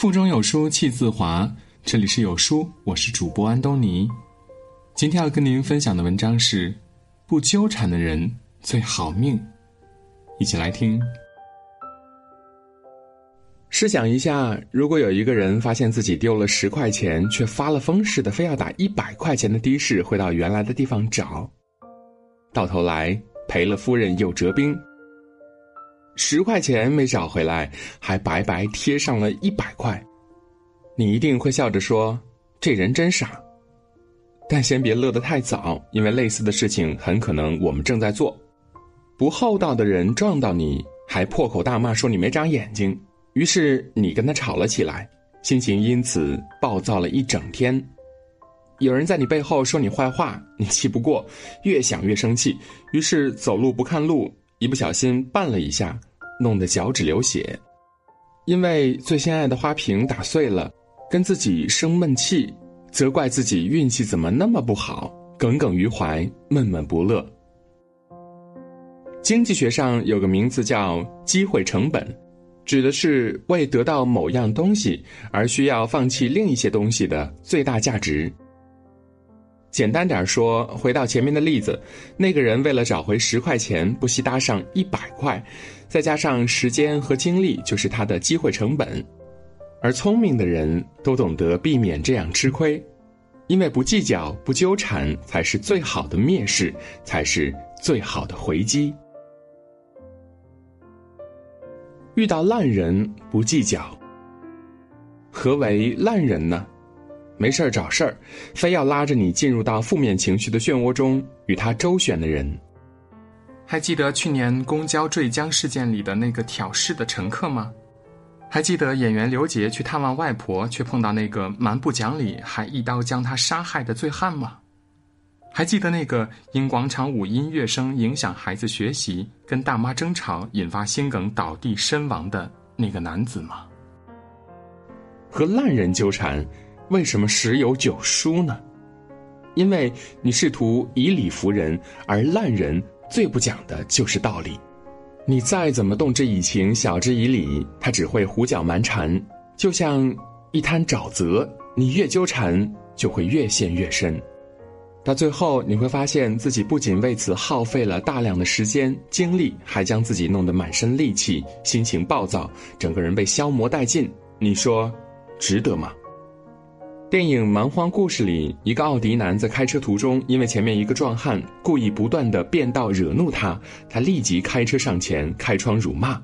腹中有书气自华，这里是有书，我是主播安东尼。今天要跟您分享的文章是：不纠缠的人最好命。一起来听。试想一下，如果有一个人发现自己丢了十块钱，却发了疯似的非要打一百块钱的的士回到原来的地方找，到头来赔了夫人又折兵，十块钱没找回来，还白白贴上了一百块，你一定会笑着说：“这人真傻。”但先别乐得太早，因为类似的事情很可能我们正在做。不厚道的人撞到你，还破口大骂说你没长眼睛。于是你跟他吵了起来，心情因此暴躁了一整天。有人在你背后说你坏话，你气不过，越想越生气，于是走路不看路，一不小心绊了一下，弄得脚趾流血。因为最心爱的花瓶打碎了，跟自己生闷气，责怪自己运气怎么那么不好，耿耿于怀，闷闷不乐。经济学上有个名字叫机会成本。指的是为得到某样东西而需要放弃另一些东西的最大价值。简单点说，回到前面的例子，那个人为了找回十块钱，不惜搭上一百块，再加上时间和精力，就是他的机会成本。而聪明的人都懂得避免这样吃亏，因为不计较、不纠缠，才是最好的蔑视，才是最好的回击。遇到烂人不计较。何为烂人呢？没事儿找事儿，非要拉着你进入到负面情绪的漩涡中，与他周旋的人。还记得去年公交坠江事件里的那个挑事的乘客吗？还记得演员刘杰去探望外婆，却碰到那个蛮不讲理还一刀将他杀害的醉汉吗？还记得那个因广场舞音乐声影响孩子学习，跟大妈争吵引发心梗倒地身亡的那个男子吗？和烂人纠缠，为什么十有九输呢？因为你试图以理服人，而烂人最不讲的就是道理。你再怎么动之以情，晓之以理，他只会胡搅蛮缠，就像一滩沼泽，你越纠缠，就会越陷越深。到最后，你会发现自己不仅为此耗费了大量的时间精力，还将自己弄得满身戾气，心情暴躁，整个人被消磨殆尽。你说，值得吗？电影《蛮荒故事》里，一个奥迪男在开车途中，因为前面一个壮汉故意不断的变道惹怒他，他立即开车上前开窗辱骂，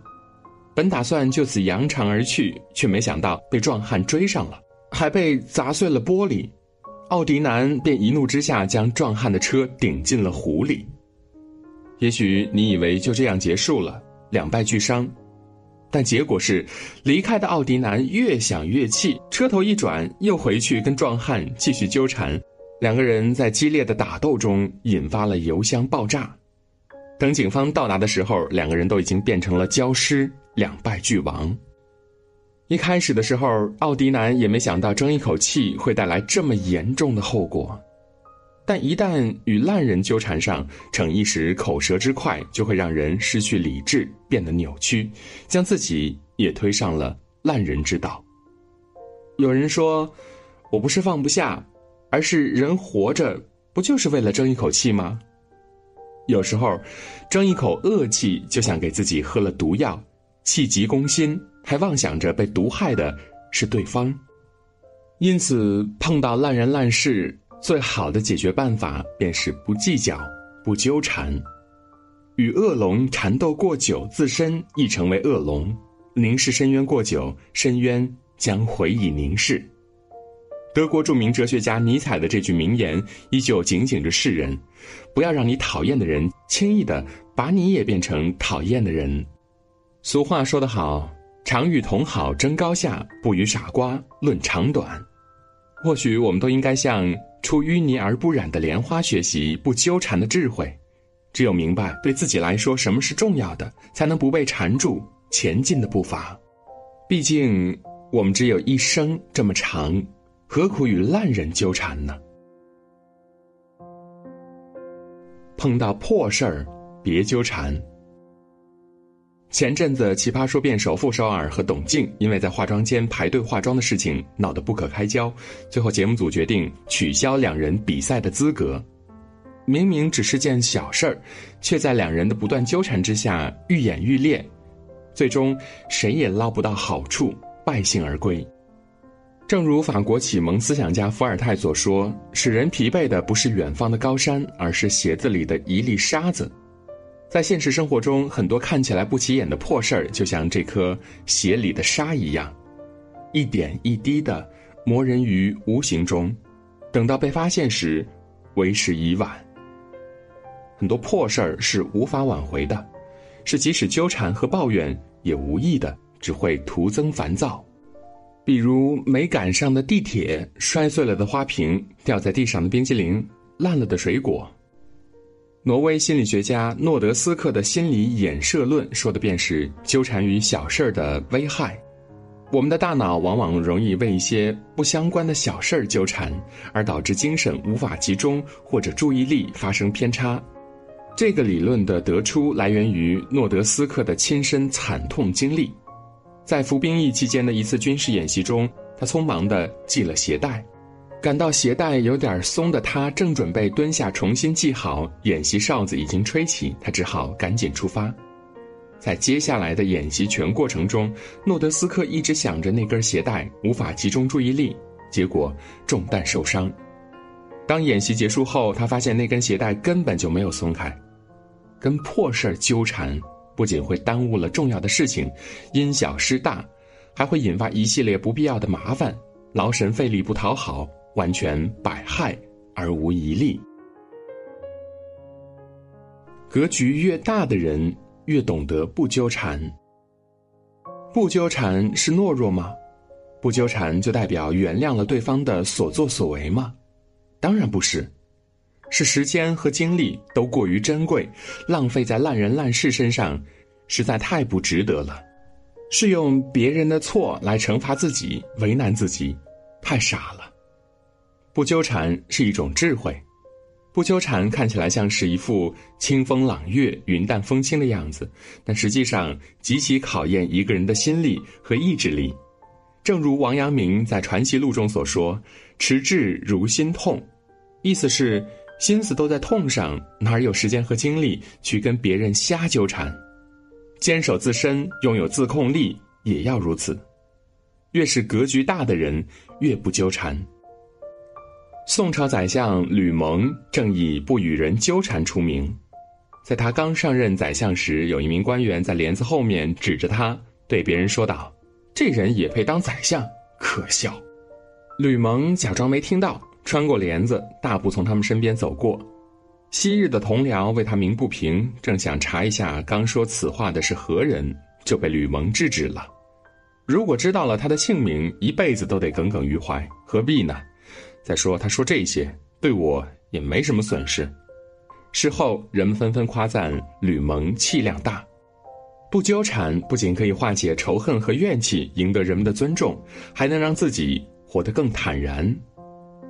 本打算就此扬长而去，却没想到被壮汉追上了，还被砸碎了玻璃。奥迪男便一怒之下将壮汉的车顶进了湖里。也许你以为就这样结束了，两败俱伤，但结果是，离开的奥迪男越想越气，车头一转，又回去跟壮汉继续纠缠。两个人在激烈的打斗中引发了油箱爆炸。等警方到达的时候，两个人都已经变成了焦尸，两败俱亡。一开始的时候，奥迪男也没想到争一口气会带来这么严重的后果，但一旦与烂人纠缠上，逞一时口舌之快，就会让人失去理智，变得扭曲，将自己也推上了烂人之道。有人说：“我不是放不下，而是人活着不就是为了争一口气吗？”有时候，争一口恶气，就像给自己喝了毒药，气急攻心。还妄想着被毒害的是对方，因此碰到烂人烂事，最好的解决办法便是不计较、不纠缠。与恶龙缠斗过久，自身亦成为恶龙；凝视深渊过久，深渊将回以凝视。德国著名哲学家尼采的这句名言，依旧警醒着世人：不要让你讨厌的人轻易的把你也变成讨厌的人。俗话说得好。常与同好争高下，不与傻瓜论长短。或许我们都应该向出淤泥而不染的莲花学习不纠缠的智慧。只有明白对自己来说什么是重要的，才能不被缠住前进的步伐。毕竟我们只有一生这么长，何苦与烂人纠缠呢？碰到破事儿，别纠缠。前阵子，《奇葩说》辩手傅首尔和董静因为在化妆间排队化妆的事情闹得不可开交，最后节目组决定取消两人比赛的资格。明明只是件小事儿，却在两人的不断纠缠之下愈演愈烈，最终谁也捞不到好处，败兴而归。正如法国启蒙思想家伏尔泰所说：“使人疲惫的不是远方的高山，而是鞋子里的一粒沙子。”在现实生活中，很多看起来不起眼的破事儿，就像这颗鞋里的沙一样，一点一滴的磨人于无形中，等到被发现时，为时已晚。很多破事儿是无法挽回的，是即使纠缠和抱怨也无益的，只会徒增烦躁。比如没赶上的地铁、摔碎了的花瓶、掉在地上的冰激凌、烂了的水果。挪威心理学家诺德斯克的心理衍射论说的便是纠缠于小事儿的危害。我们的大脑往往容易为一些不相关的小事儿纠缠，而导致精神无法集中或者注意力发生偏差。这个理论的得出来源于诺德斯克的亲身惨痛经历，在服兵役期间的一次军事演习中，他匆忙地系了鞋带。感到鞋带有点松的他，正准备蹲下重新系好，演习哨子已经吹起，他只好赶紧出发。在接下来的演习全过程中，诺德斯克一直想着那根鞋带，无法集中注意力，结果中弹受伤。当演习结束后，他发现那根鞋带根本就没有松开。跟破事儿纠缠，不仅会耽误了重要的事情，因小失大，还会引发一系列不必要的麻烦，劳神费力不讨好。完全百害而无一利。格局越大的人，越懂得不纠缠。不纠缠是懦弱吗？不纠缠就代表原谅了对方的所作所为吗？当然不是，是时间和精力都过于珍贵，浪费在烂人烂事身上，实在太不值得了。是用别人的错来惩罚自己，为难自己，太傻了。不纠缠是一种智慧，不纠缠看起来像是一副清风朗月、云淡风轻的样子，但实际上极其考验一个人的心力和意志力。正如王阳明在《传习录》中所说：“持志如心痛”，意思是心思都在痛上，哪有时间和精力去跟别人瞎纠缠？坚守自身，拥有自控力，也要如此。越是格局大的人，越不纠缠。宋朝宰相吕蒙正以不与人纠缠出名，在他刚上任宰相时，有一名官员在帘子后面指着他对别人说道：“这人也配当宰相？可笑！”吕蒙假装没听到，穿过帘子，大步从他们身边走过。昔日的同僚为他鸣不平，正想查一下刚说此话的是何人，就被吕蒙制止了。如果知道了他的姓名，一辈子都得耿耿于怀，何必呢？再说，他说这些对我也没什么损失。事后，人们纷纷夸赞吕蒙气量大，不纠缠不仅可以化解仇恨和怨气，赢得人们的尊重，还能让自己活得更坦然。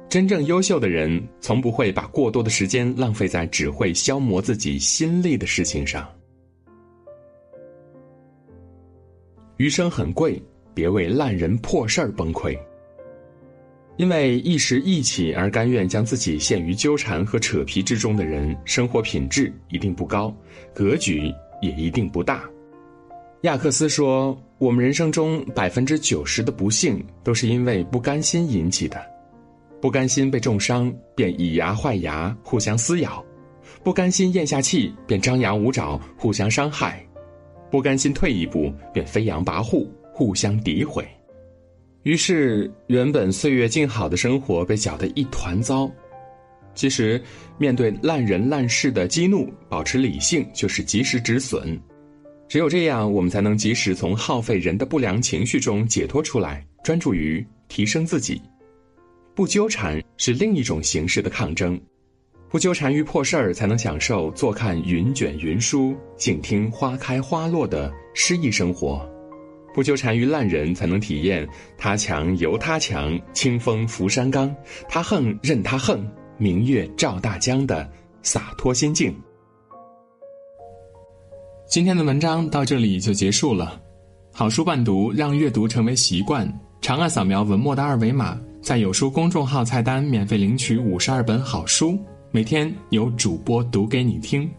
真正优秀的人，从不会把过多的时间浪费在只会消磨自己心力的事情上。余生很贵，别为烂人破事儿崩溃。因为一时义气而甘愿将自己陷于纠缠和扯皮之中的人，生活品质一定不高，格局也一定不大。亚克斯说：“我们人生中百分之九十的不幸，都是因为不甘心引起的。不甘心被重伤，便以牙换牙，互相撕咬；不甘心咽下气，便张牙舞爪，互相伤害；不甘心退一步，便飞扬跋扈，互相诋毁。”于是，原本岁月静好的生活被搅得一团糟。其实，面对烂人烂事的激怒，保持理性就是及时止损。只有这样，我们才能及时从耗费人的不良情绪中解脱出来，专注于提升自己。不纠缠是另一种形式的抗争。不纠缠于破事儿，才能享受坐看云卷云舒、静听花开花落的诗意生活。不纠缠于烂人，才能体验他强由他强，清风拂山岗；他横任他横，明月照大江的洒脱心境。今天的文章到这里就结束了。好书伴读，让阅读成为习惯。长按扫描文末的二维码，在有书公众号菜单免费领取五十二本好书，每天有主播读给你听。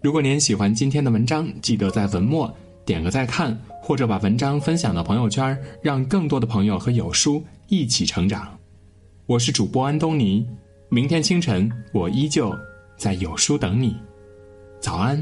如果您喜欢今天的文章，记得在文末点个再看，或者把文章分享到朋友圈，让更多的朋友和有书一起成长。我是主播安东尼，明天清晨我依旧在有书等你。早安。